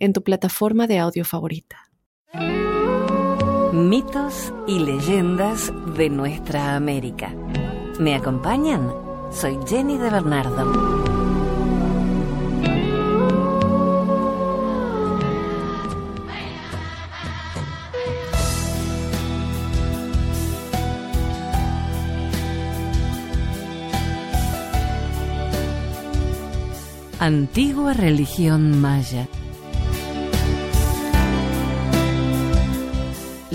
en tu plataforma de audio favorita. Mitos y leyendas de nuestra América. ¿Me acompañan? Soy Jenny de Bernardo. Antigua religión maya.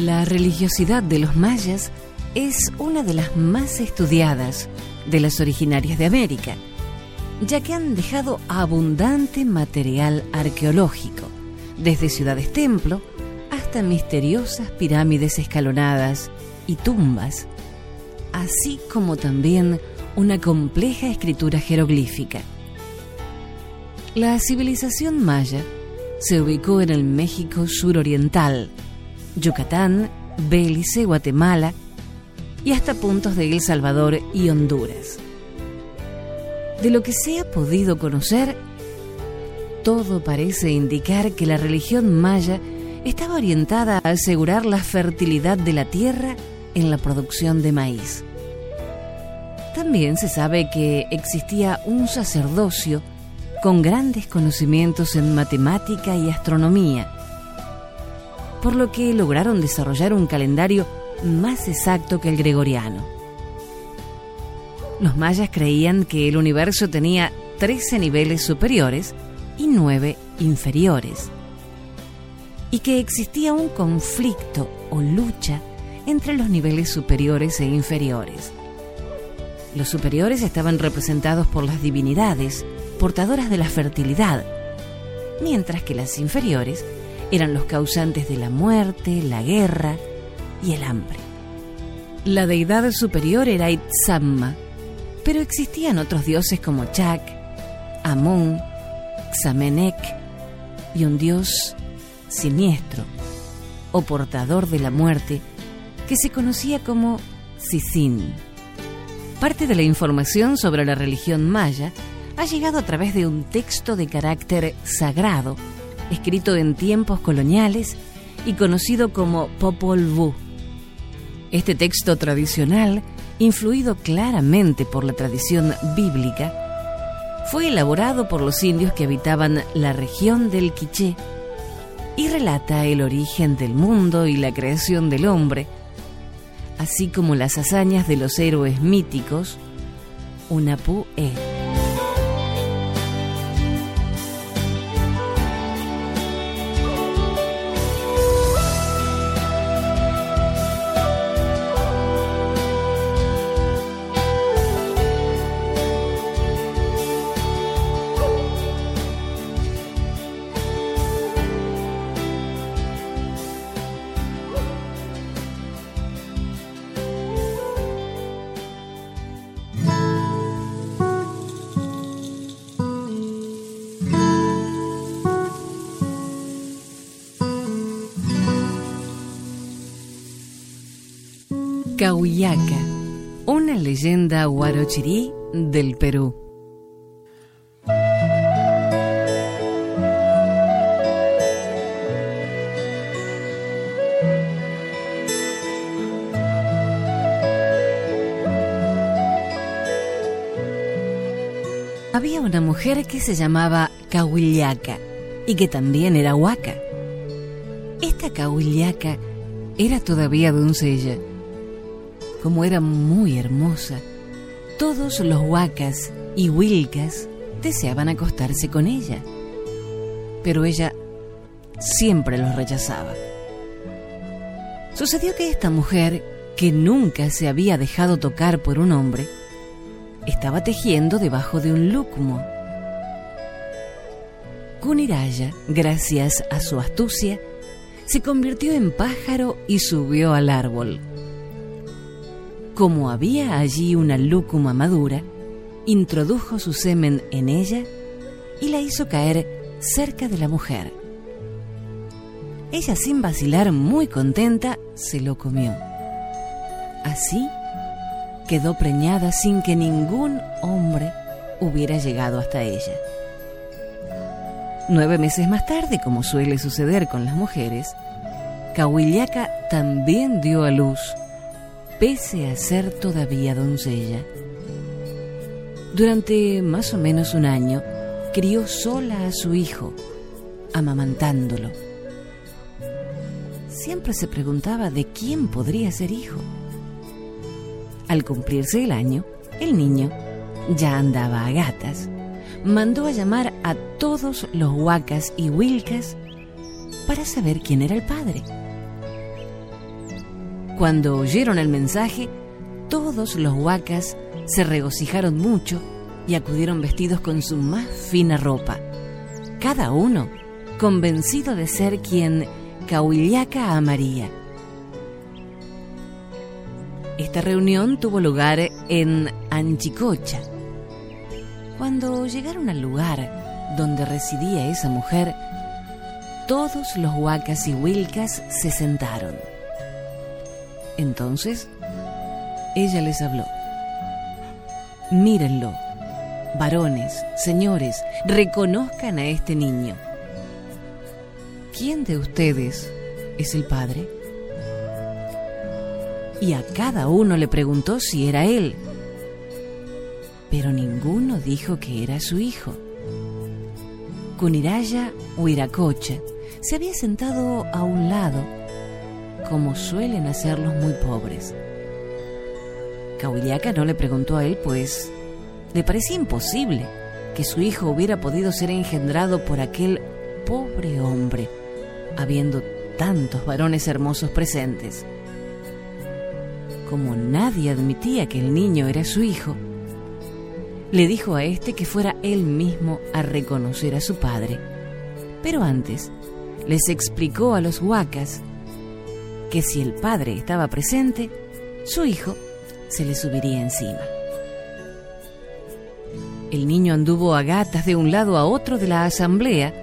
La religiosidad de los mayas es una de las más estudiadas de las originarias de América, ya que han dejado abundante material arqueológico, desde ciudades templo hasta misteriosas pirámides escalonadas y tumbas, así como también una compleja escritura jeroglífica. La civilización maya se ubicó en el México suroriental, Yucatán, Belice, Guatemala y hasta puntos de El Salvador y Honduras. De lo que se ha podido conocer, todo parece indicar que la religión maya estaba orientada a asegurar la fertilidad de la tierra en la producción de maíz. También se sabe que existía un sacerdocio con grandes conocimientos en matemática y astronomía, por lo que lograron desarrollar un calendario más exacto que el gregoriano. Los mayas creían que el universo tenía 13 niveles superiores y 9 inferiores, y que existía un conflicto o lucha entre los niveles superiores e inferiores. Los superiores estaban representados por las divinidades, portadoras de la fertilidad, mientras que las inferiores eran los causantes de la muerte, la guerra y el hambre. La deidad superior era Itzamma, pero existían otros dioses como Chak, Amón, Xamenec y un dios siniestro o portador de la muerte que se conocía como Sisin. Parte de la información sobre la religión maya ha llegado a través de un texto de carácter sagrado, escrito en tiempos coloniales y conocido como Popol Vuh. Este texto tradicional, influido claramente por la tradición bíblica, fue elaborado por los indios que habitaban la región del Quiché y relata el origen del mundo y la creación del hombre, así como las hazañas de los héroes míticos Unapu-e. Una leyenda huarochirí del Perú. Había una mujer que se llamaba Cahuillaca y que también era huaca. Esta Cahuillaca era todavía doncella como era muy hermosa, todos los huacas y huilcas deseaban acostarse con ella. Pero ella siempre los rechazaba. Sucedió que esta mujer, que nunca se había dejado tocar por un hombre, estaba tejiendo debajo de un lucmo. Kuniraya, gracias a su astucia, se convirtió en pájaro y subió al árbol. Como había allí una lúcuma madura, introdujo su semen en ella y la hizo caer cerca de la mujer. Ella, sin vacilar, muy contenta, se lo comió. Así quedó preñada sin que ningún hombre hubiera llegado hasta ella. Nueve meses más tarde, como suele suceder con las mujeres, Cahuillaca también dio a luz, pese a ser todavía doncella. Durante más o menos un año, crió sola a su hijo, amamantándolo. Siempre se preguntaba de quién podría ser hijo. Al cumplirse el año, el niño ya andaba a gatas mandó a llamar a todos los huacas y wilcas para saber quién era el padre. Cuando oyeron el mensaje, todos los huacas se regocijaron mucho y acudieron vestidos con su más fina ropa, cada uno convencido de ser quien Cahuillaca amaría. Esta reunión tuvo lugar en Anchicocha, cuando llegaron al lugar donde residía esa mujer, todos los huacas y wilcas se sentaron. Entonces, ella les habló. Mírenlo, varones, señores, reconozcan a este niño. ¿Quién de ustedes es el padre? Y a cada uno le preguntó si era él pero ninguno dijo que era su hijo. Kuniraya Huiracocha se había sentado a un lado, como suelen hacer los muy pobres. Cahuillaca no le preguntó a él, pues le parecía imposible que su hijo hubiera podido ser engendrado por aquel pobre hombre, habiendo tantos varones hermosos presentes. Como nadie admitía que el niño era su hijo, le dijo a éste que fuera él mismo a reconocer a su padre. Pero antes les explicó a los huacas que si el padre estaba presente, su hijo se le subiría encima. El niño anduvo a gatas de un lado a otro de la asamblea,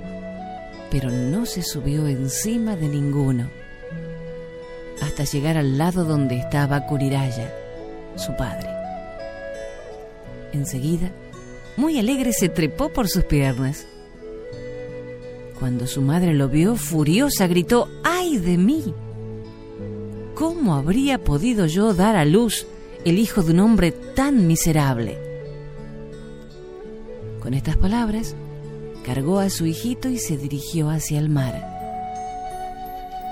pero no se subió encima de ninguno, hasta llegar al lado donde estaba Kuriraya, su padre. Enseguida, muy alegre, se trepó por sus piernas. Cuando su madre lo vio, furiosa, gritó, ¡ay de mí! ¿Cómo habría podido yo dar a luz el hijo de un hombre tan miserable? Con estas palabras, cargó a su hijito y se dirigió hacia el mar.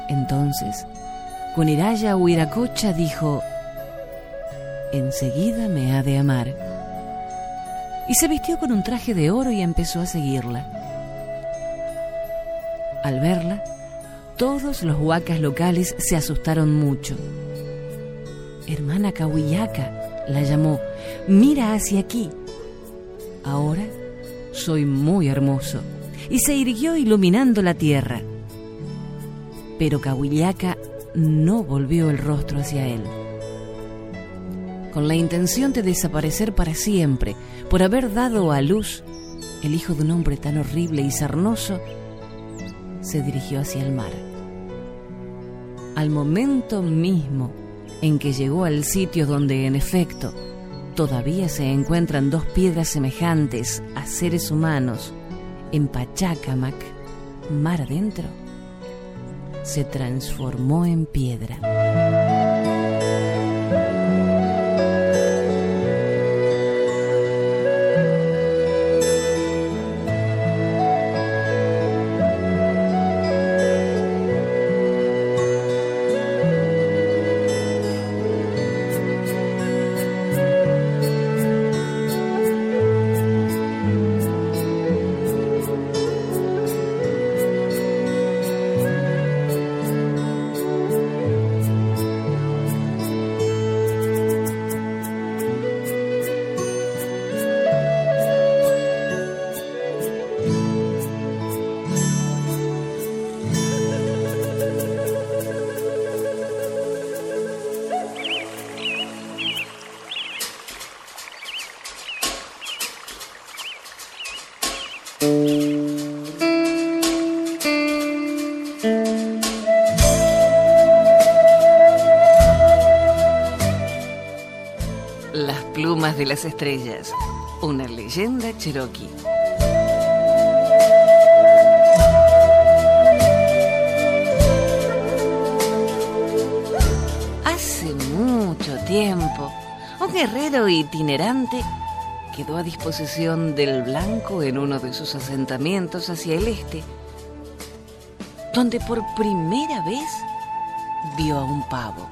Entonces, Kuniraya Huiracocha dijo, enseguida me ha de amar y se vistió con un traje de oro y empezó a seguirla. Al verla, todos los huacas locales se asustaron mucho. Hermana Cahuillaca, la llamó, mira hacia aquí. Ahora soy muy hermoso. Y se irguió iluminando la tierra. Pero Cahuillaca no volvió el rostro hacia él con la intención de desaparecer para siempre por haber dado a luz el hijo de un hombre tan horrible y sarnoso, se dirigió hacia el mar. Al momento mismo en que llegó al sitio donde en efecto todavía se encuentran dos piedras semejantes a seres humanos en Pachacamac, mar adentro, se transformó en piedra. Las plumas de las estrellas, una leyenda cherokee. Hace mucho tiempo, un guerrero itinerante quedó a disposición del blanco en uno de sus asentamientos hacia el este, donde por primera vez vio a un pavo.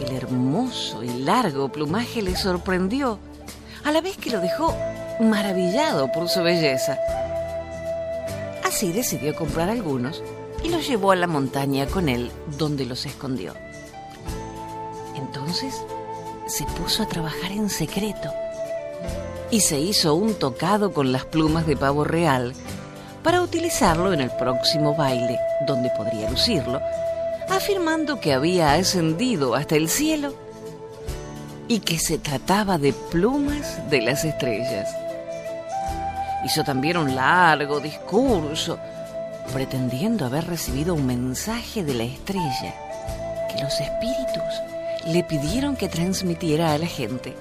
El hermoso y largo plumaje le sorprendió, a la vez que lo dejó maravillado por su belleza. Así decidió comprar algunos y los llevó a la montaña con él, donde los escondió. Entonces se puso a trabajar en secreto y se hizo un tocado con las plumas de pavo real para utilizarlo en el próximo baile, donde podría lucirlo, afirmando que había ascendido hasta el cielo y que se trataba de plumas de las estrellas. Hizo también un largo discurso, pretendiendo haber recibido un mensaje de la estrella que los espíritus le pidieron que transmitiera a la gente.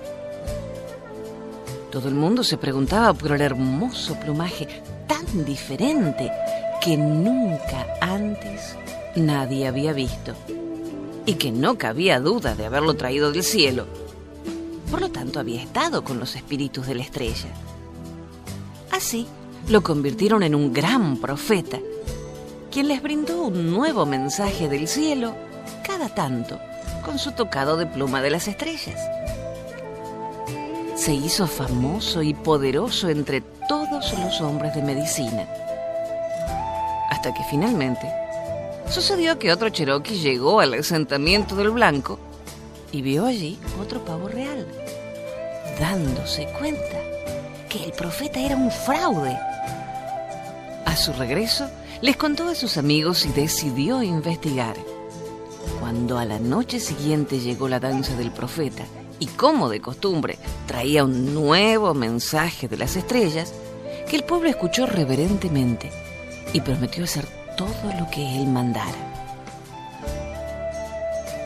Todo el mundo se preguntaba por el hermoso plumaje tan diferente que nunca antes nadie había visto y que no cabía duda de haberlo traído del cielo. Por lo tanto, había estado con los espíritus de la estrella. Así, lo convirtieron en un gran profeta, quien les brindó un nuevo mensaje del cielo cada tanto con su tocado de pluma de las estrellas. Se hizo famoso y poderoso entre todos los hombres de medicina. Hasta que finalmente sucedió que otro cherokee llegó al asentamiento del blanco y vio allí otro pavo real, dándose cuenta que el profeta era un fraude. A su regreso, les contó a sus amigos y decidió investigar. Cuando a la noche siguiente llegó la danza del profeta y como de costumbre traía un nuevo mensaje de las estrellas, que el pueblo escuchó reverentemente y prometió hacer todo lo que él mandara.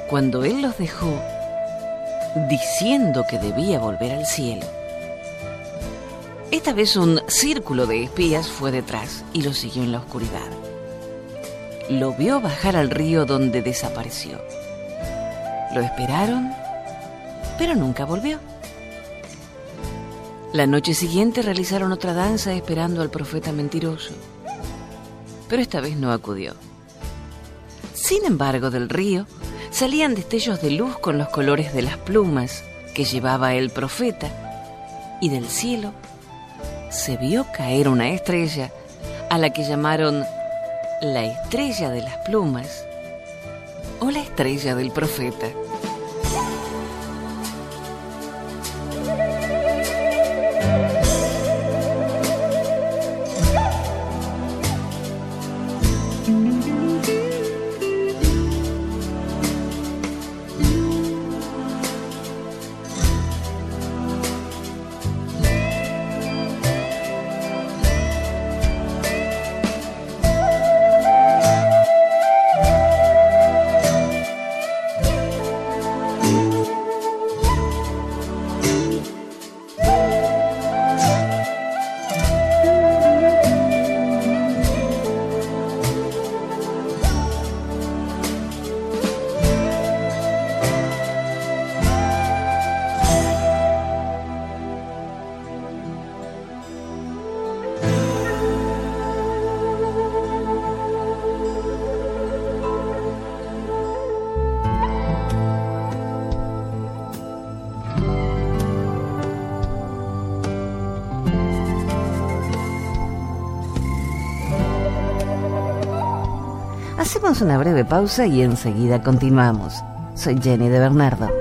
Cuando él los dejó, diciendo que debía volver al cielo, esta vez un círculo de espías fue detrás y lo siguió en la oscuridad. Lo vio bajar al río donde desapareció. Lo esperaron, pero nunca volvió. La noche siguiente realizaron otra danza esperando al profeta mentiroso, pero esta vez no acudió. Sin embargo, del río salían destellos de luz con los colores de las plumas que llevaba el profeta, y del cielo se vio caer una estrella a la que llamaron la estrella de las plumas o la estrella del profeta. Hacemos una breve pausa y enseguida continuamos. Soy Jenny de Bernardo.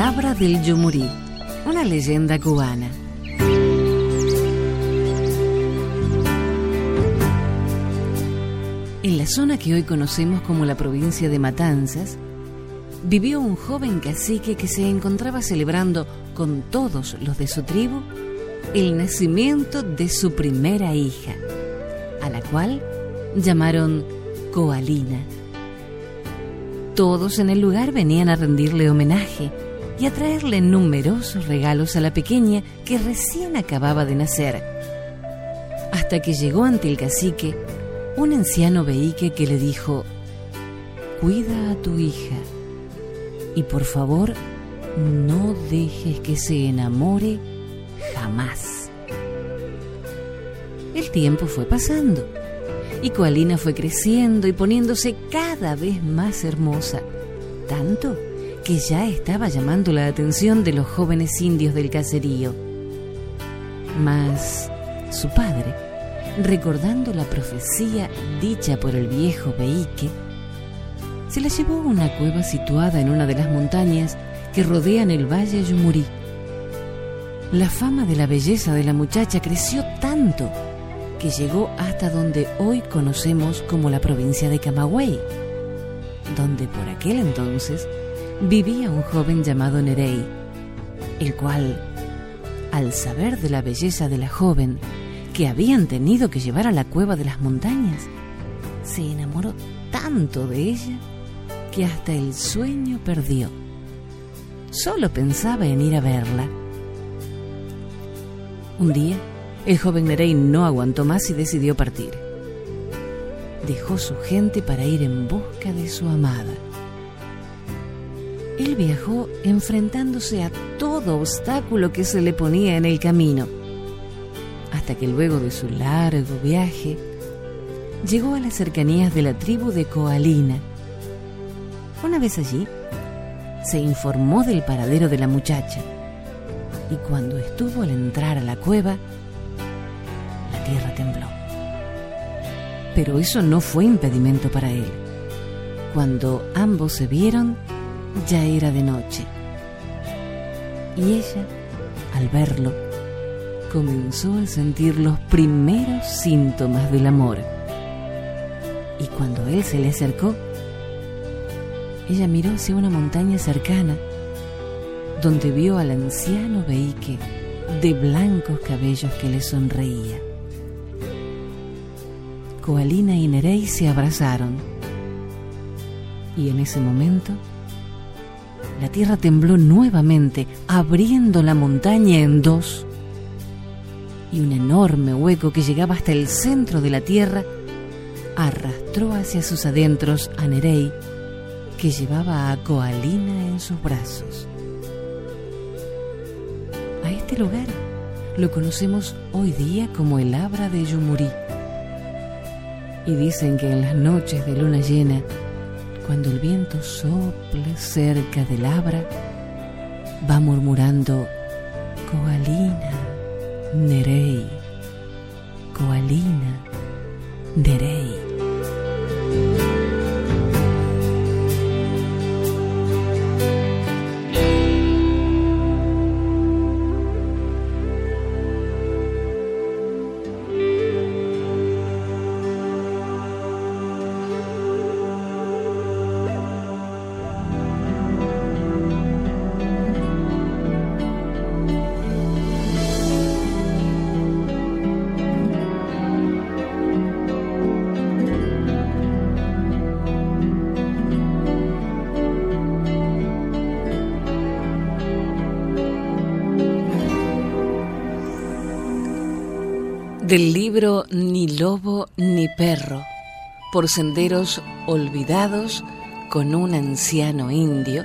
El Abra del Yumurí, una leyenda cubana. En la zona que hoy conocemos como la provincia de Matanzas, vivió un joven cacique que se encontraba celebrando con todos los de su tribu el nacimiento de su primera hija, a la cual llamaron Coalina. Todos en el lugar venían a rendirle homenaje y a traerle numerosos regalos a la pequeña que recién acababa de nacer. Hasta que llegó ante el cacique un anciano veíque que le dijo, Cuida a tu hija y por favor no dejes que se enamore jamás. El tiempo fue pasando y Coalina fue creciendo y poniéndose cada vez más hermosa, tanto que ya estaba llamando la atención de los jóvenes indios del caserío. Mas su padre, recordando la profecía dicha por el viejo Beike, se la llevó a una cueva situada en una de las montañas que rodean el valle Yumurí. La fama de la belleza de la muchacha creció tanto que llegó hasta donde hoy conocemos como la provincia de Camagüey, donde por aquel entonces vivía un joven llamado Nerey, el cual, al saber de la belleza de la joven que habían tenido que llevar a la cueva de las montañas, se enamoró tanto de ella que hasta el sueño perdió. Solo pensaba en ir a verla. Un día, el joven Nerey no aguantó más y decidió partir. Dejó su gente para ir en busca de su amada él viajó enfrentándose a todo obstáculo que se le ponía en el camino, hasta que luego de su largo viaje llegó a las cercanías de la tribu de Coalina. Una vez allí, se informó del paradero de la muchacha y cuando estuvo al entrar a la cueva, la tierra tembló. Pero eso no fue impedimento para él. Cuando ambos se vieron, ya era de noche. Y ella, al verlo, comenzó a sentir los primeros síntomas del amor. Y cuando él se le acercó, ella miró hacia una montaña cercana, donde vio al anciano Beike de blancos cabellos que le sonreía. Coalina y Nerey se abrazaron, y en ese momento la tierra tembló nuevamente, abriendo la montaña en dos. Y un enorme hueco que llegaba hasta el centro de la tierra arrastró hacia sus adentros a Nerey, que llevaba a Coalina en sus brazos. A este lugar lo conocemos hoy día como el Abra de Yumurí. Y dicen que en las noches de luna llena, cuando el viento sople cerca del abra, va murmurando Coalina, Nerei, Coalina, Nerei. Del libro Ni lobo ni perro, por senderos olvidados con un anciano indio,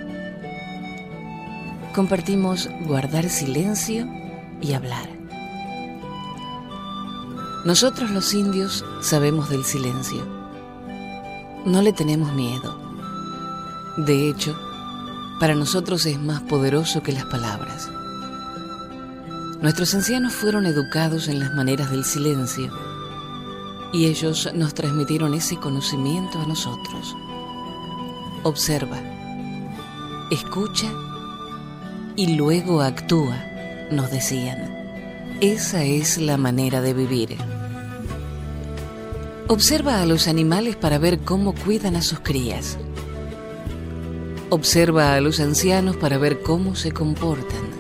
compartimos guardar silencio y hablar. Nosotros los indios sabemos del silencio. No le tenemos miedo. De hecho, para nosotros es más poderoso que las palabras. Nuestros ancianos fueron educados en las maneras del silencio y ellos nos transmitieron ese conocimiento a nosotros. Observa, escucha y luego actúa, nos decían. Esa es la manera de vivir. Observa a los animales para ver cómo cuidan a sus crías. Observa a los ancianos para ver cómo se comportan.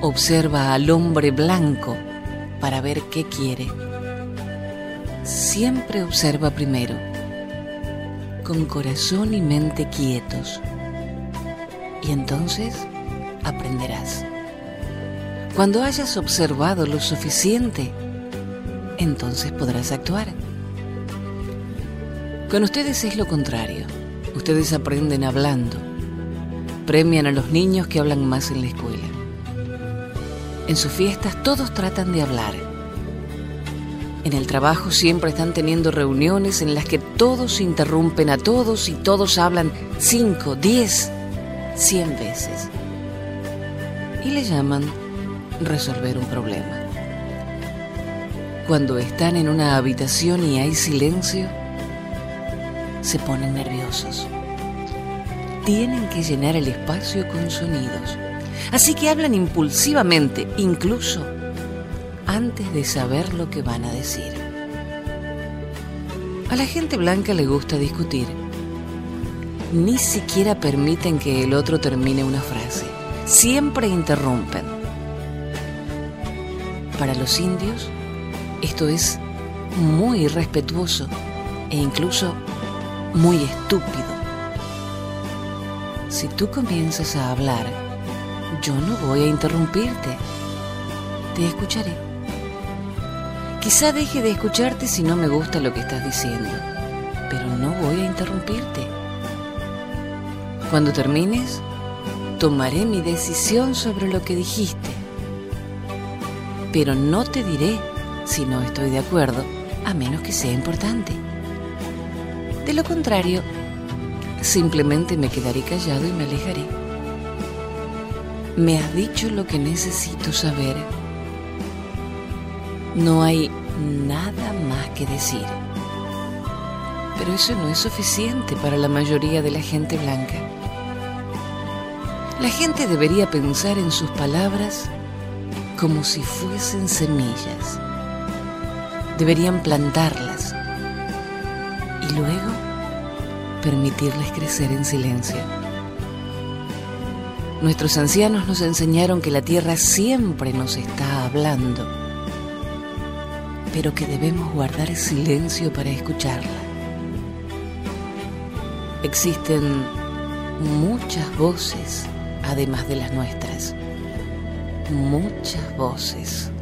Observa al hombre blanco para ver qué quiere. Siempre observa primero, con corazón y mente quietos, y entonces aprenderás. Cuando hayas observado lo suficiente, entonces podrás actuar. Con ustedes es lo contrario. Ustedes aprenden hablando. Premian a los niños que hablan más en la escuela. En sus fiestas todos tratan de hablar. En el trabajo siempre están teniendo reuniones en las que todos interrumpen a todos y todos hablan 5, 10, 100 veces. Y le llaman resolver un problema. Cuando están en una habitación y hay silencio, se ponen nerviosos. Tienen que llenar el espacio con sonidos. Así que hablan impulsivamente, incluso antes de saber lo que van a decir. A la gente blanca le gusta discutir. Ni siquiera permiten que el otro termine una frase. Siempre interrumpen. Para los indios, esto es muy irrespetuoso e incluso muy estúpido. Si tú comienzas a hablar, yo no voy a interrumpirte. Te escucharé. Quizá deje de escucharte si no me gusta lo que estás diciendo, pero no voy a interrumpirte. Cuando termines, tomaré mi decisión sobre lo que dijiste, pero no te diré si no estoy de acuerdo, a menos que sea importante. De lo contrario, simplemente me quedaré callado y me alejaré. Me has dicho lo que necesito saber. No hay nada más que decir. Pero eso no es suficiente para la mayoría de la gente blanca. La gente debería pensar en sus palabras como si fuesen semillas. Deberían plantarlas y luego permitirles crecer en silencio. Nuestros ancianos nos enseñaron que la tierra siempre nos está hablando, pero que debemos guardar silencio para escucharla. Existen muchas voces además de las nuestras. Muchas voces.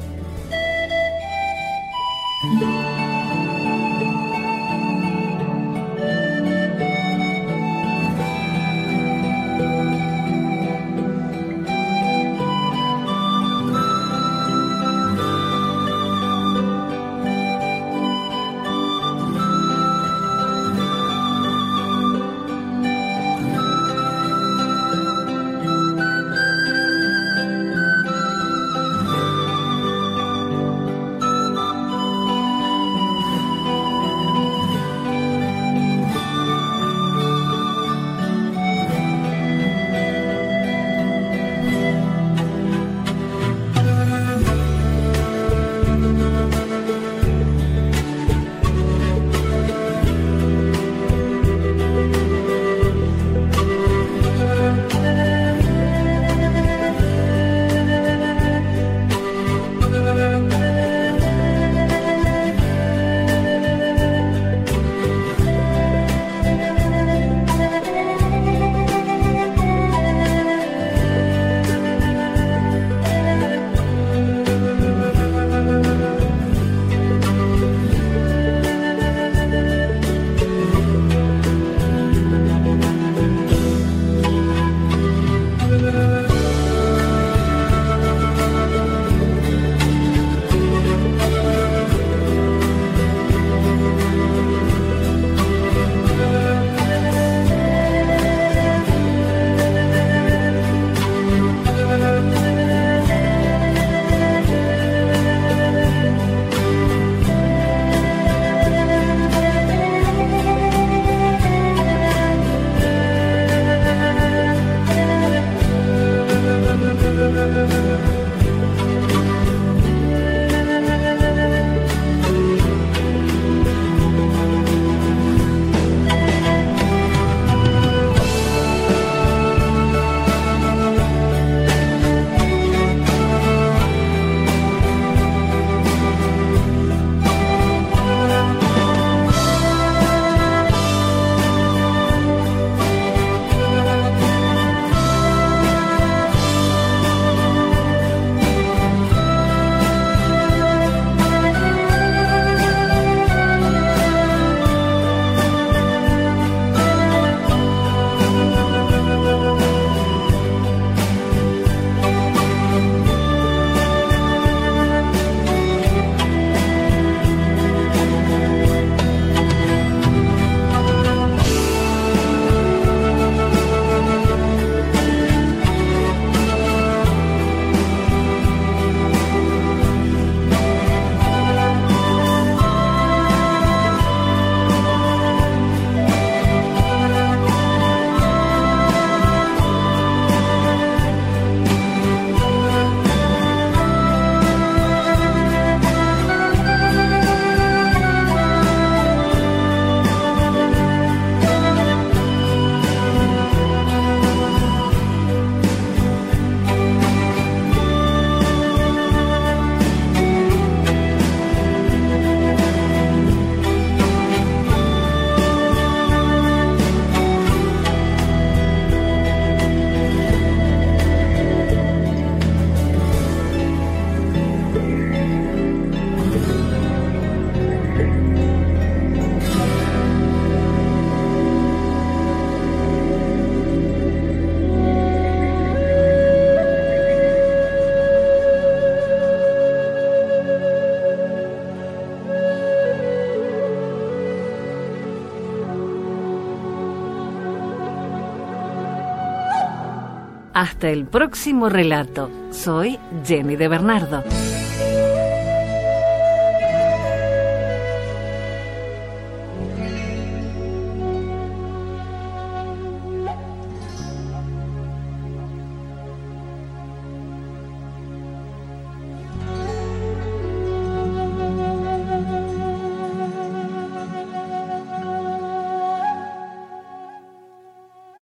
Hasta el próximo relato. Soy Jenny de Bernardo.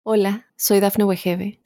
Hola, soy Dafne Wegebe